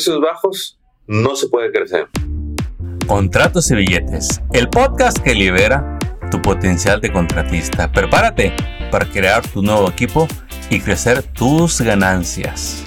precios bajos no se puede crecer. Contratos y billetes, el podcast que libera tu potencial de contratista. Prepárate para crear tu nuevo equipo y crecer tus ganancias.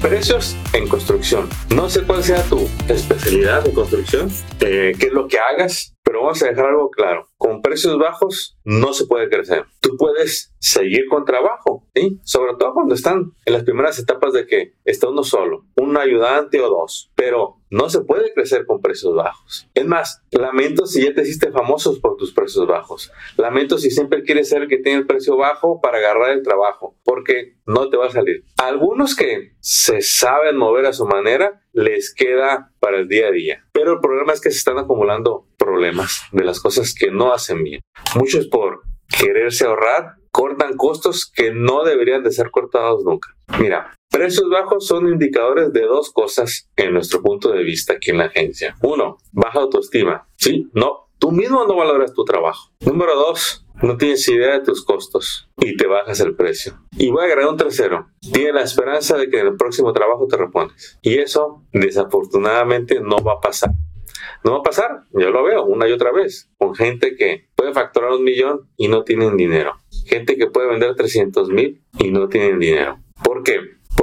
Precios en construcción. No sé cuál sea tu especialidad de construcción, eh, qué es lo que hagas, pero vamos a dejar algo claro. Con precios bajos no se puede crecer. Tú puedes seguir con trabajo, ¿sí? sobre todo cuando están en las primeras etapas de que está uno solo, un ayudante o dos, pero no se puede crecer con precios bajos. Es más, lamento si ya te hiciste famosos por tus precios bajos. Lamento si siempre quieres ser el que tiene el precio bajo para agarrar el trabajo, porque no te va a salir. algunos que se saben mover a su manera, les queda para el día a día. Pero el problema es que se están acumulando problemas de las cosas que no hacen bien. Muchos por quererse ahorrar cortan costos que no deberían de ser cortados nunca. Mira, precios bajos son indicadores de dos cosas en nuestro punto de vista aquí en la agencia. Uno, baja autoestima. Sí, no, tú mismo no valoras tu trabajo. Número dos, no tienes idea de tus costos y te bajas el precio. Y voy a agregar un tercero. Tienes la esperanza de que en el próximo trabajo te repones. Y eso, desafortunadamente, no va a pasar. No va a pasar, yo lo veo una y otra vez, con gente que puede facturar un millón y no tienen dinero. Gente que puede vender 300 mil y no tienen dinero. ¿Por qué?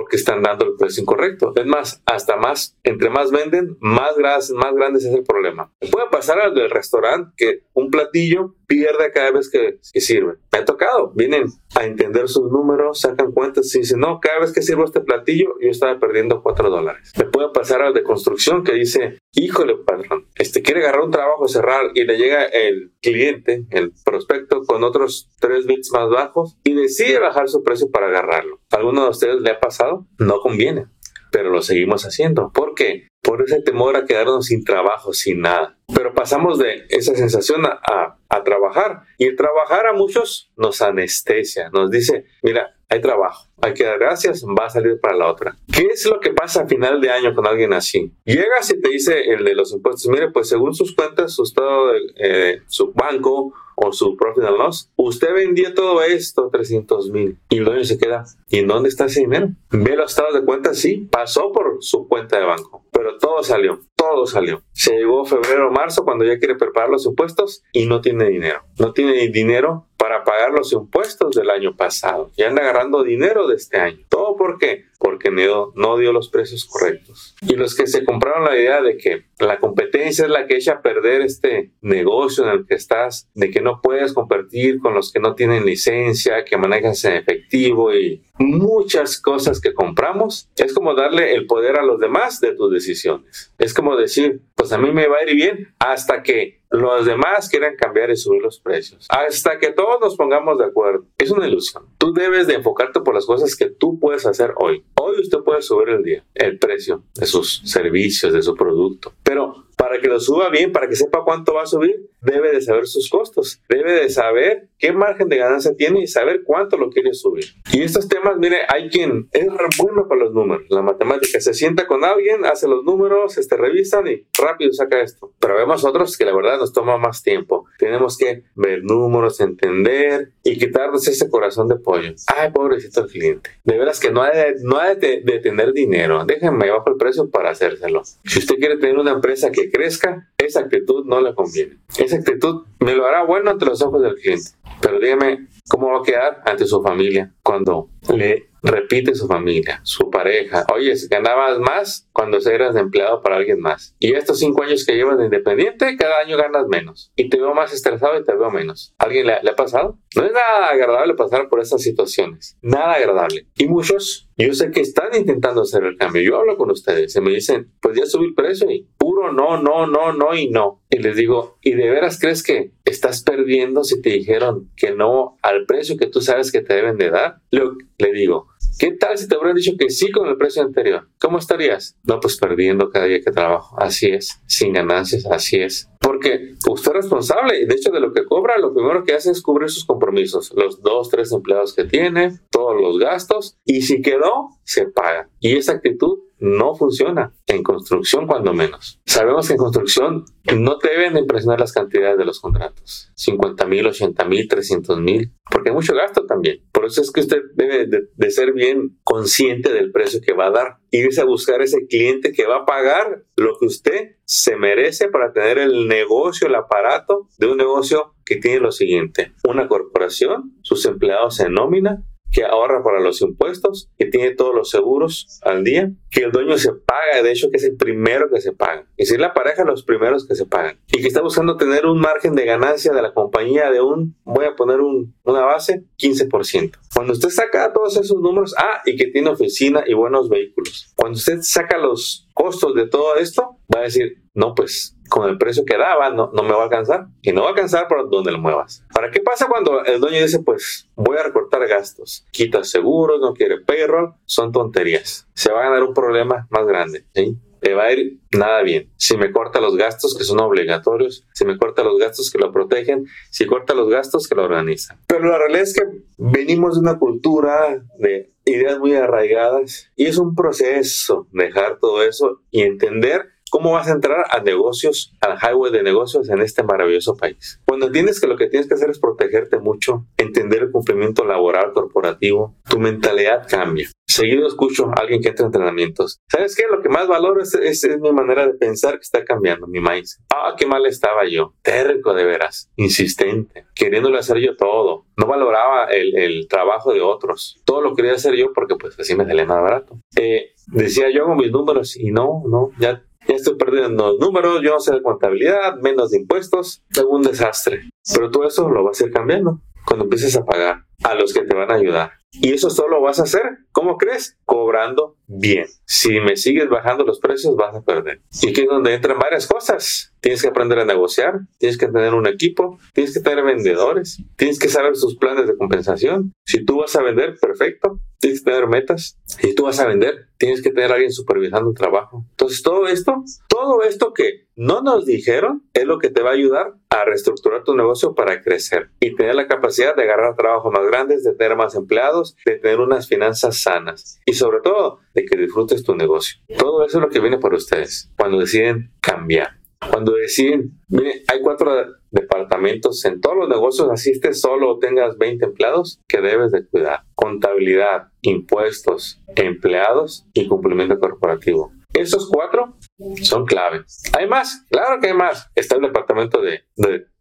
Porque están dando el precio incorrecto. Es más, hasta más, entre más venden, más, más grande es el problema. Puede pasar al del restaurante que un platillo pierde cada vez que, sirve. Me ha tocado, vienen a entender sus números, sacan cuentas y dicen, no, cada vez que sirvo este platillo yo estaba perdiendo 4 dólares. Me puede pasar al de construcción que dice, híjole, patrón, este quiere agarrar un trabajo, cerrar y le llega el cliente, el prospecto, con otros 3 bits más bajos y decide bajar su precio para agarrarlo. ¿Alguno de ustedes le ha pasado? No conviene pero lo seguimos haciendo. ¿Por qué? Por ese temor a quedarnos sin trabajo, sin nada. Pero pasamos de esa sensación a, a, trabajar. Y trabajar a muchos nos anestesia, nos dice, mira, hay trabajo, hay que dar gracias, va a salir para la otra. ¿Qué es lo que pasa a final de año con alguien así? Llegas y te dice el de los impuestos, mire, pues según sus cuentas, su estado de eh, su banco o su profit and loss, usted vendía todo esto, 300 mil, y el dueño se queda, ¿y en dónde está ese dinero? Ve los estados de cuenta, sí, pasó por su cuenta de banco, pero todo salió, todo salió. Se llegó febrero o marzo cuando ya quiere preparar los impuestos y no tiene dinero. No tiene dinero para pagar los impuestos del año pasado y anda agarrando dinero de este año. ¿Todo por qué? Porque no, no dio los precios correctos. Y los que se compraron la idea de que la competencia es la que echa a perder este negocio en el que estás, de que no puedes competir con los que no tienen licencia, que manejas en efectivo y muchas cosas que compramos, es como darle el poder a los demás de tus decisiones. Es como decir, pues a mí me va a ir bien hasta que los demás quieran cambiar y subir los precios. Hasta que todos nos pongamos de acuerdo. Es una ilusión. Tú debes de enfocarte por las cosas que tú puedes hacer hoy. Hoy usted puede subir el día, el precio de sus servicios, de su producto. Pero para que lo suba bien, para que sepa cuánto va a subir, debe de saber sus costos, debe de saber qué margen de ganancia tiene y saber cuánto lo quiere subir. Y estos temas, mire, hay quien es bueno para los números, la matemática, se sienta con alguien, hace los números, este, revisan y rápido saca esto. Pero vemos otros que la verdad nos toma más tiempo. Tenemos que ver números, entender y quitarnos ese corazón de pollo. Ay, pobrecito el cliente. De veras que no ha de, no ha de, de tener dinero. Déjenme bajo el precio para hacérselo. Si usted quiere tener una empresa que crezca, esa actitud no le conviene. Esa actitud me lo hará bueno ante los ojos del cliente. Pero dígame, ¿cómo va a quedar ante su familia cuando le repite su familia, su pareja? Oye, ganabas más cuando eras empleado para alguien más. Y estos cinco años que llevas de independiente, cada año ganas menos. Y te veo más estresado y te veo menos. ¿Alguien le, le ha pasado? No es nada agradable pasar por estas situaciones. Nada agradable. Y muchos yo sé que están intentando hacer el cambio. Yo hablo con ustedes y me dicen, pues ya subí el precio y no, no, no, no y no. Y les digo, ¿y de veras crees que estás perdiendo si te dijeron que no al precio que tú sabes que te deben de dar? Le, le digo, ¿Qué tal si te hubieran dicho que sí con el precio anterior? ¿Cómo estarías? No, pues perdiendo cada día que trabajo. Así es, sin ganancias, así es. Porque usted es responsable, de hecho, de lo que cobra, lo primero que hace es cubrir sus compromisos, los dos, tres empleados que tiene, todos los gastos, y si quedó, se paga. Y esa actitud no funciona. En construcción, cuando menos. Sabemos que en construcción no deben impresionar las cantidades de los contratos. 50 mil, 80 mil, 300 mil, porque hay mucho gasto también. Por eso es que usted debe de, ser bien consciente del precio que va a dar. Irse a buscar ese cliente que va a pagar lo que usted se merece para tener el negocio, el aparato de un negocio que tiene lo siguiente. Una corporación, sus empleados en nómina, que ahorra para los impuestos, que tiene todos los seguros al día, que el dueño se paga, de hecho que es el primero que se paga. Y si es la pareja, los primeros que se pagan. Y que está buscando tener un margen de ganancia de la compañía de un, voy a poner un, una base, 15%. Cuando usted saca todos esos números, ah, y que tiene oficina y buenos vehículos. Cuando usted saca los costos de todo esto, va a decir, no, pues con el precio que daba no, no me va a alcanzar. Y no va a alcanzar por donde lo muevas. ¿Para qué pasa cuando el dueño dice, pues voy a recortar gastos? Quita seguros, no quiere payroll, son tonterías. Se va a ganar un problema más grande. ¿sí? te va a ir nada bien. Si me corta los gastos que son obligatorios, si me corta los gastos que lo protegen, si corta los gastos que lo organizan. Pero la realidad es que venimos de una cultura de ideas muy arraigadas y es un proceso dejar todo eso y entender ¿Cómo vas a entrar a negocios, al highway de negocios en este maravilloso país? Cuando entiendes que lo que tienes que hacer es protegerte mucho, entender el cumplimiento laboral corporativo, tu mentalidad cambia. Seguido escucho a alguien que entra en entrenamientos. ¿Sabes qué? Lo que más valoro es, es, mi manera de pensar que está cambiando, mi maíz. Ah, qué mal estaba yo. Terco de veras. Insistente. Queriéndole hacer yo todo. No valoraba el, el trabajo de otros. Todo lo quería hacer yo porque pues así me salía más barato. Eh, decía yo con mis números y no, no, ya estoy perdiendo los números, yo no sé de contabilidad, menos de impuestos, es un desastre. Pero todo eso lo vas a ir cambiando cuando empieces a pagar a los que te van a ayudar. Y eso solo lo vas a hacer, ¿cómo crees? Cobrando bien. Si me sigues bajando los precios, vas a perder. Y aquí es donde entran varias cosas. Tienes que aprender a negociar, tienes que tener un equipo, tienes que tener vendedores, tienes que saber sus planes de compensación. Si tú vas a vender, perfecto, tienes que tener metas. Si tú vas a vender, tienes que tener alguien supervisando el trabajo. Entonces, todo esto, todo esto que no nos dijeron es lo que te va a ayudar a reestructurar tu negocio para crecer y tener la capacidad de agarrar trabajos más grandes, de tener más empleados, de tener unas finanzas sanas y sobre todo de que disfrutes tu negocio. Todo eso es lo que viene por ustedes cuando deciden cambiar. Cuando deciden, mire, hay cuatro departamentos en todos los negocios, así solo o tengas 20 empleados, que debes de cuidar. Contabilidad, impuestos, empleados y cumplimiento corporativo. Esos cuatro son clave. ¿Hay más? Claro que hay más. Está el departamento de,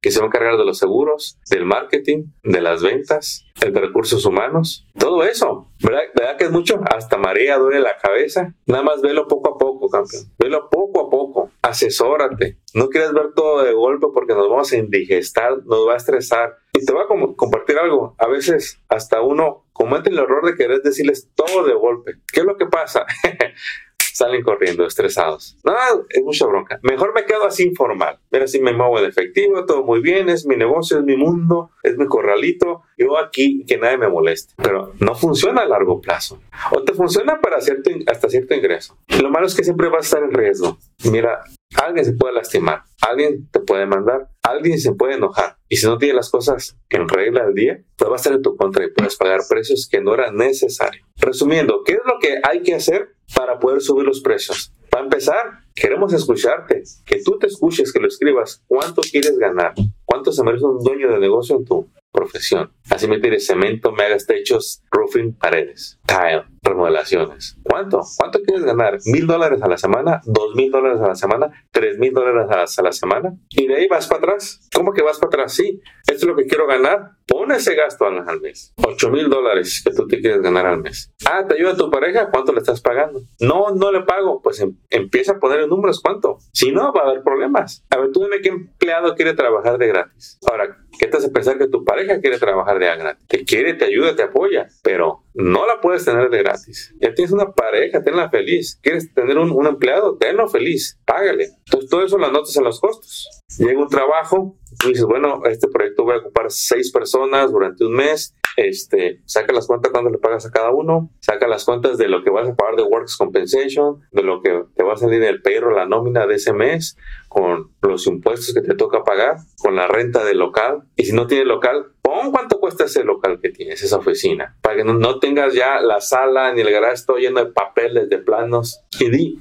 que se va a encargar de los seguros, del marketing, de las ventas, el de recursos humanos, todo eso. ¿Verdad, ¿Verdad que es mucho? Hasta María duele la cabeza. Nada más velo poco a poco, campeón. Velo poco a poco. Asesórate. No quieres ver todo de golpe porque nos vamos a indigestar, nos va a estresar. Y te voy a compartir algo. A veces hasta uno comete el error de querer decirles todo de golpe. ¿Qué es lo que pasa? salen corriendo estresados. No, es mucha bronca. Mejor me quedo así informal. Mira, si me muevo de efectivo, todo muy bien, es mi negocio, es mi mundo, es mi corralito. Yo aquí, que nadie me moleste. Pero no funciona a largo plazo. O te funciona para cierto, hasta cierto ingreso. Lo malo es que siempre vas a estar en riesgo. Mira, alguien se puede lastimar, alguien te puede mandar, alguien se puede enojar. Y si no tiene las cosas en regla del día, pues va a estar en tu contra y puedes pagar precios que no era necesario. Resumiendo, ¿qué es lo que hay que hacer para poder subir los precios? Para empezar, queremos escucharte, que tú te escuches, que lo escribas. ¿Cuánto quieres ganar? ¿Cuánto se merece un dueño de negocio en tu profesión? Así me tires cemento, me hagas techos, roofing, paredes, tile, remodelaciones. ¿Cuánto? ¿Cuánto quieres ganar? ¿Mil dólares a la semana? ¿Dos mil dólares a la semana? ¿Tres mil dólares a la semana? Y de ahí vas para atrás. ¿Cómo que vas para atrás? Sí, esto es lo que quiero ganar. Pon ese gasto al mes. Ocho mil dólares que tú te quieres ganar al mes. Ah, ¿te ayuda tu pareja? ¿Cuánto le estás pagando? No, no le pago. Pues em, empieza a poner en números cuánto. Si no, va a haber problemas. A ver, tú dime qué empleado quiere trabajar de gratis. Ahora, ¿qué te hace pensar que tu pareja quiere trabajar de gratis? Te quiere, te ayuda, te apoya, pero no la puedes tener de gratis. Ya tienes una pareja, tenla feliz. ¿Quieres tener un, empleado? Tenlo feliz, págale. Entonces todo eso lo anotas en los costos. Llega un trabajo, tú dices, bueno, este proyecto voy a ocupar seis personas durante un mes, este, saca las cuentas cuando le pagas a cada uno, saca las cuentas de lo que vas a pagar de Works Compensation, de lo que te va a salir el payroll, la nómina de ese mes, con los impuestos que te toca pagar, con la renta del local. Y si no tienes local, pon cuánto cuesta ese local que tienes, esa oficina, para que no, no tengas ya la sala ni el garaje todo lleno de papeles, de planos. Y di,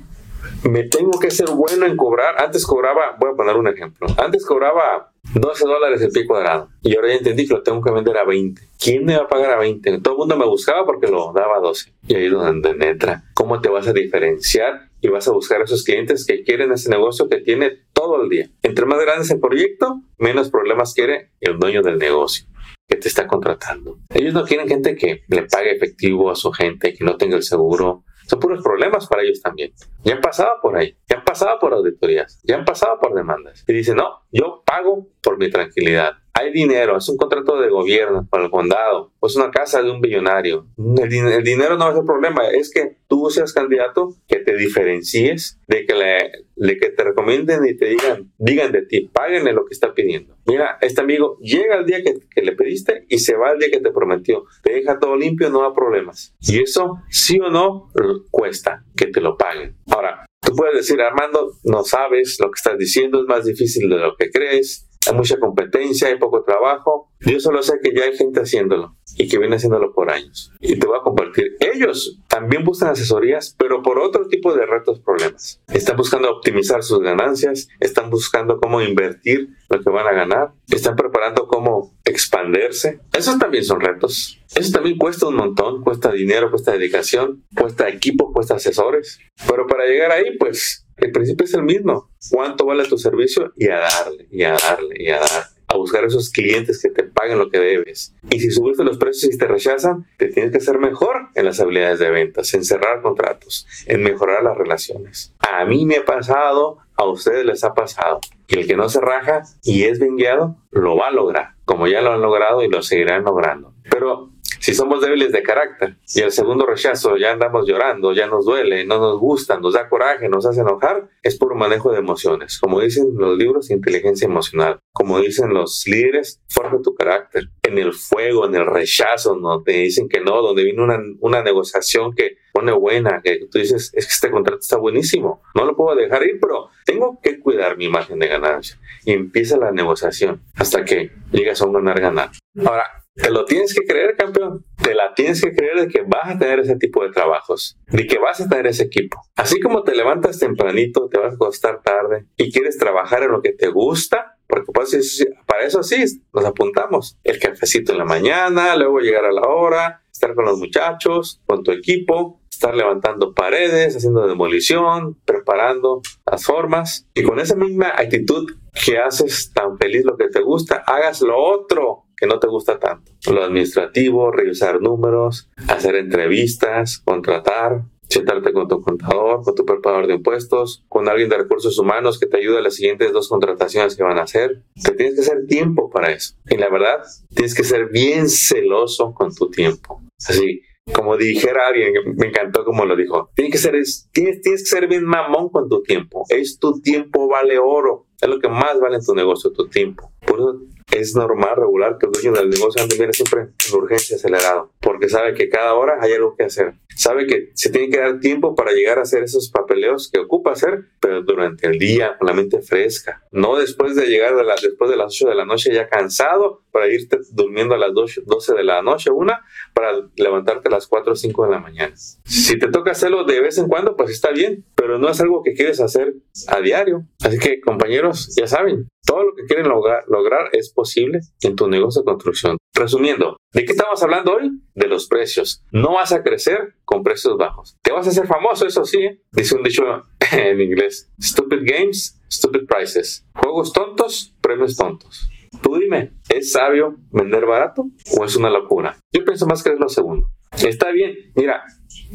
me tengo que ser bueno en cobrar. Antes cobraba, voy a poner un ejemplo. Antes cobraba 12 dólares el pie cuadrado. Y ahora ya entendí que lo tengo que vender a 20. ¿Quién me va a pagar a 20? Todo el mundo me buscaba porque lo daba a 12. Y ahí es donde entra. ¿Cómo te vas a diferenciar? Y vas a buscar a esos clientes que quieren ese negocio que tiene todo el día. Entre más grande es el proyecto, menos problemas quiere el dueño del negocio que te está contratando. Ellos no quieren gente que le pague efectivo a su gente, que no tenga el seguro, son puros problemas para ellos también. Ya han pasado por ahí, ya han pasado por auditorías, ya han pasado por demandas. Y dicen, no, yo pago por mi tranquilidad hay dinero, es un contrato de gobierno para el condado, o es una casa de un billonario. El, dinero no es el problema, es que tú seas candidato, que te diferencies, de que, le, que te recomienden y te digan, digan de ti, páguenle lo que está pidiendo. Mira, este amigo llega el día que, que le pediste y se va el día que te prometió. Te deja todo limpio, no da problemas. Y eso, sí o no, cuesta que te lo paguen. Ahora, Tú puedes decir, Armando, no sabes lo que estás diciendo, es más difícil de lo que crees, hay mucha competencia, hay poco trabajo. Yo solo sé que ya hay gente haciéndolo y que viene haciéndolo por años. Y te voy a compartir. Ellos también buscan asesorías, pero por otro tipo de retos, problemas. Están buscando optimizar sus ganancias, están buscando cómo invertir lo que van a ganar, están preparando cómo expandirse. Esos también son retos. Eso también cuesta un montón, cuesta dinero, cuesta dedicación, cuesta equipo, cuesta asesores. Pero para llegar ahí, pues el principio es el mismo. ¿Cuánto vale tu servicio? Y a darle, y a darle, y a darle a buscar esos clientes que te paguen lo que debes. Y si subiste los precios y te rechazan, te tienes que ser mejor en las habilidades de ventas, en cerrar contratos, en mejorar las relaciones. A mí me ha pasado, a ustedes les ha pasado. Y el que no se raja y es bien guiado, lo va a lograr, como ya lo han logrado y lo seguirán logrando. Pero si somos débiles de carácter y el segundo rechazo ya andamos llorando, ya nos duele, no nos gusta, nos da coraje, nos hace enojar, es puro manejo de emociones. Como dicen los libros, inteligencia emocional. Como dicen los líderes, forja tu carácter. En el fuego, en el rechazo, no te dicen que no, donde viene una, una negociación que pone buena, que tú dices, es que este contrato está buenísimo, no lo puedo dejar ir, pero tengo que cuidar mi imagen de ganancia. Y empieza la negociación hasta que llegas a un ganar-ganar. Ahora, te lo tienes que creer, campeón. Te la tienes que creer de que vas a tener ese tipo de trabajos, de que vas a tener ese equipo. Así como te levantas tempranito, te vas a acostar tarde y quieres trabajar en lo que te gusta, porque pues, para eso sí nos apuntamos. El cafecito en la mañana, luego llegar a la hora, estar con los muchachos, con tu equipo, estar levantando paredes, haciendo demolición, preparando las formas. Y con esa misma actitud que haces tan feliz lo que te gusta, hagas lo otro que no te gusta tanto. Lo administrativo, revisar números, hacer entrevistas, contratar, sentarte con tu contador, con tu preparador de impuestos, con alguien de recursos humanos que te ayude a las siguientes dos contrataciones que van a hacer. Te tienes que hacer tiempo para eso. Y la verdad, tienes que ser bien celoso con tu tiempo. Así, como dijera alguien, me encantó como lo dijo, tienes que ser, tienes, tienes que ser bien mamón con tu tiempo. Es tu tiempo vale oro. Es lo que más vale en tu negocio, tu tiempo. Por eso es normal, regular, que el dueño del negocio ande siempre en urgencia, acelerado, porque sabe que cada hora hay algo que hacer. Sabe que se tiene que dar tiempo para llegar a hacer esos papeleos que ocupa hacer, pero durante el día, con la mente fresca. No después de llegar de después de las 8 de la noche ya cansado para irte durmiendo a las 12 de la noche, una, para levantarte a las 4 o 5 de la mañana. Si te toca hacerlo de vez en cuando, pues está bien, pero no es algo que quieres hacer a diario. Así que, compañeros, ya saben, todo lo que quieren lograr, es posible en tu negocio de construcción. Resumiendo, ¿de qué estamos hablando hoy? De los precios. No vas a crecer con precios bajos. Te vas a hacer famoso, eso sí. ¿eh? Dice un dicho en inglés. Stupid games, stupid prices. Juegos tontos, premios tontos. Tú dime, ¿es sabio vender barato o es una locura? Yo pienso más que es lo segundo. Está bien, mira,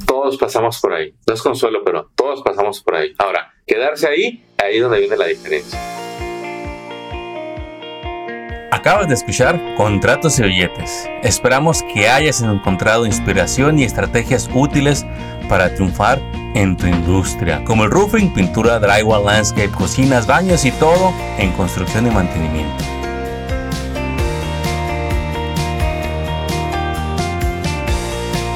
todos pasamos por ahí. No es consuelo, pero todos pasamos por ahí. Ahora, quedarse ahí, ahí es donde viene la diferencia. Acabas de escuchar Contratos y Billetes. Esperamos que hayas encontrado inspiración y estrategias útiles para triunfar en tu industria, como el roofing, pintura, drywall, landscape, cocinas, baños y todo en construcción y mantenimiento.